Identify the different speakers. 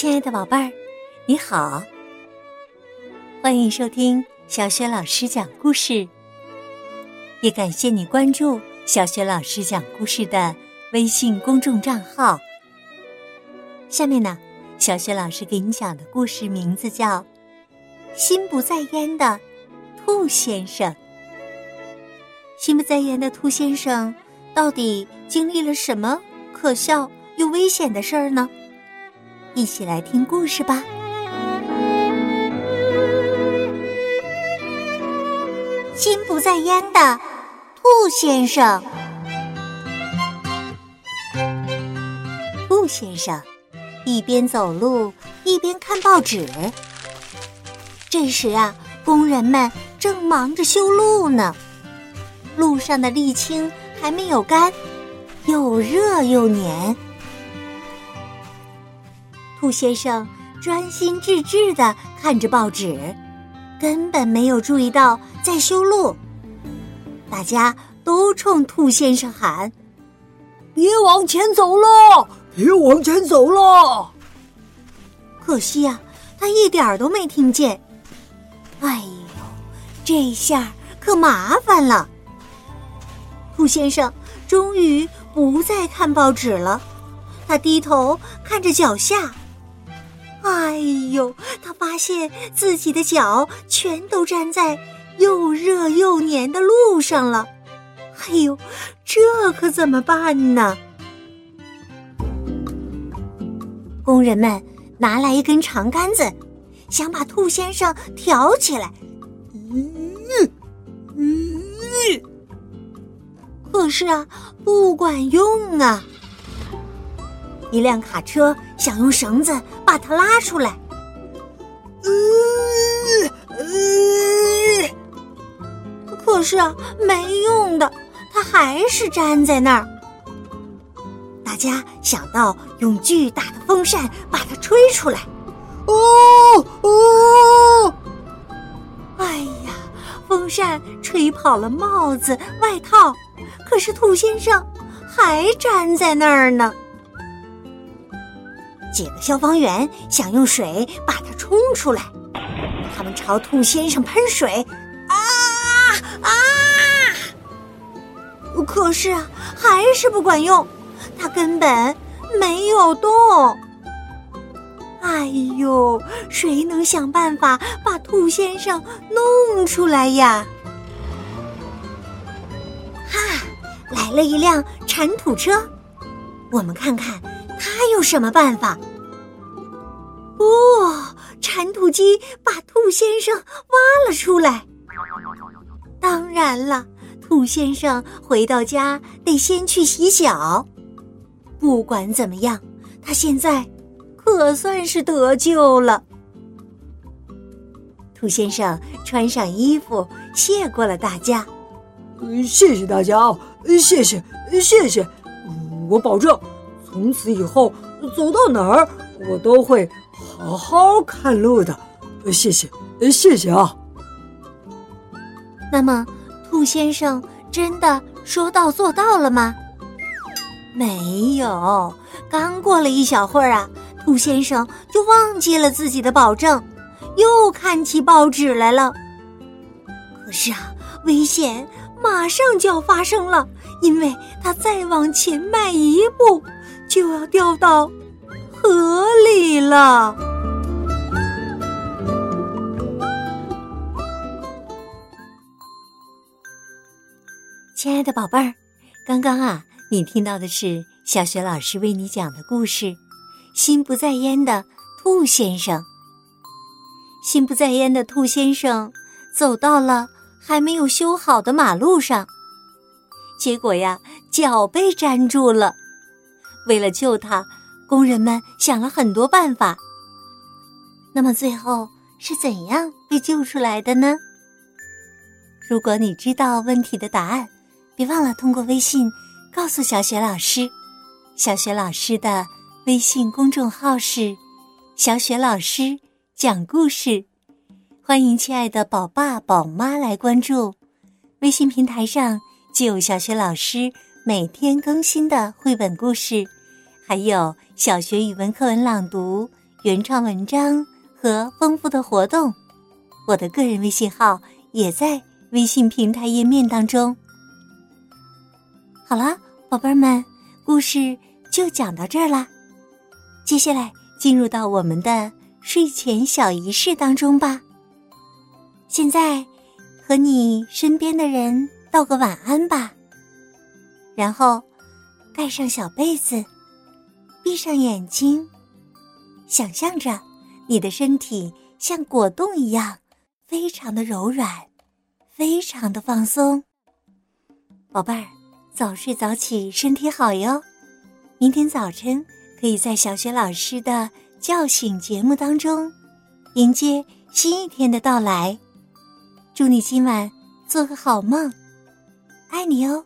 Speaker 1: 亲爱的宝贝儿，你好，欢迎收听小雪老师讲故事。也感谢你关注小雪老师讲故事的微信公众账号。下面呢，小雪老师给你讲的故事名字叫《心不在焉的兔先生》。心不在焉的兔先生到底经历了什么可笑又危险的事儿呢？一起来听故事吧。心不在焉的兔先生，兔先生一边走路一边看报纸。这时啊，工人们正忙着修路呢，路上的沥青还没有干，又热又黏。兔先生专心致志的看着报纸，根本没有注意到在修路。大家都冲兔先生喊：“
Speaker 2: 别往前走了，别往前走了！”
Speaker 1: 可惜呀，他一点儿都没听见。哎呦，这下可麻烦了！兔先生终于不再看报纸了，他低头看着脚下。哎呦！他发现自己的脚全都粘在又热又黏的路上了。哎呦，这可怎么办呢？工人们拿来一根长杆子，想把兔先生挑起来。嗯嗯，可是啊，不管用啊！一辆卡车想用绳子把它拉出来，呃呃，可是啊，没用的，它还是粘在那儿。大家想到用巨大的风扇把它吹出来，哦哦！哎呀，风扇吹跑了帽子、外套，可是兔先生还粘在那儿呢。几个消防员想用水把它冲出来，他们朝兔先生喷水，啊啊！可是，还是不管用，他根本没有动。哎呦，谁能想办法把兔先生弄出来呀？哈，来了一辆铲土车，我们看看。他有什么办法？哦，铲土机把兔先生挖了出来。当然了，兔先生回到家得先去洗脚。不管怎么样，他现在可算是得救了。兔先生穿上衣服，谢过了大家。
Speaker 2: 谢谢大家，谢谢谢谢，我保证。从此以后，走到哪儿我都会好好看路的。谢谢，谢谢啊。
Speaker 1: 那么，兔先生真的说到做到了吗？没有，刚过了一小会儿啊，兔先生就忘记了自己的保证，又看起报纸来了。可是啊，危险马上就要发生了，因为他再往前迈一步。就要掉到河里了，亲爱的宝贝儿，刚刚啊，你听到的是小雪老师为你讲的故事《心不在焉的兔先生》。心不在焉的兔先生走到了还没有修好的马路上，结果呀，脚被粘住了。为了救他，工人们想了很多办法。那么最后是怎样被救出来的呢？如果你知道问题的答案，别忘了通过微信告诉小雪老师。小雪老师的微信公众号是“小雪老师讲故事”，欢迎亲爱的宝爸宝妈来关注。微信平台上就有小雪老师。每天更新的绘本故事，还有小学语文课文朗读、原创文章和丰富的活动。我的个人微信号也在微信平台页面当中。好了，宝贝儿们，故事就讲到这儿啦。接下来进入到我们的睡前小仪式当中吧。现在和你身边的人道个晚安吧，然后盖上小被子，闭上眼睛，想象着你的身体像果冻一样，非常的柔软，非常的放松。宝贝儿，早睡早起，身体好哟。明天早晨。可以在小雪老师的叫醒节目当中，迎接新一天的到来。祝你今晚做个好梦，爱你哦，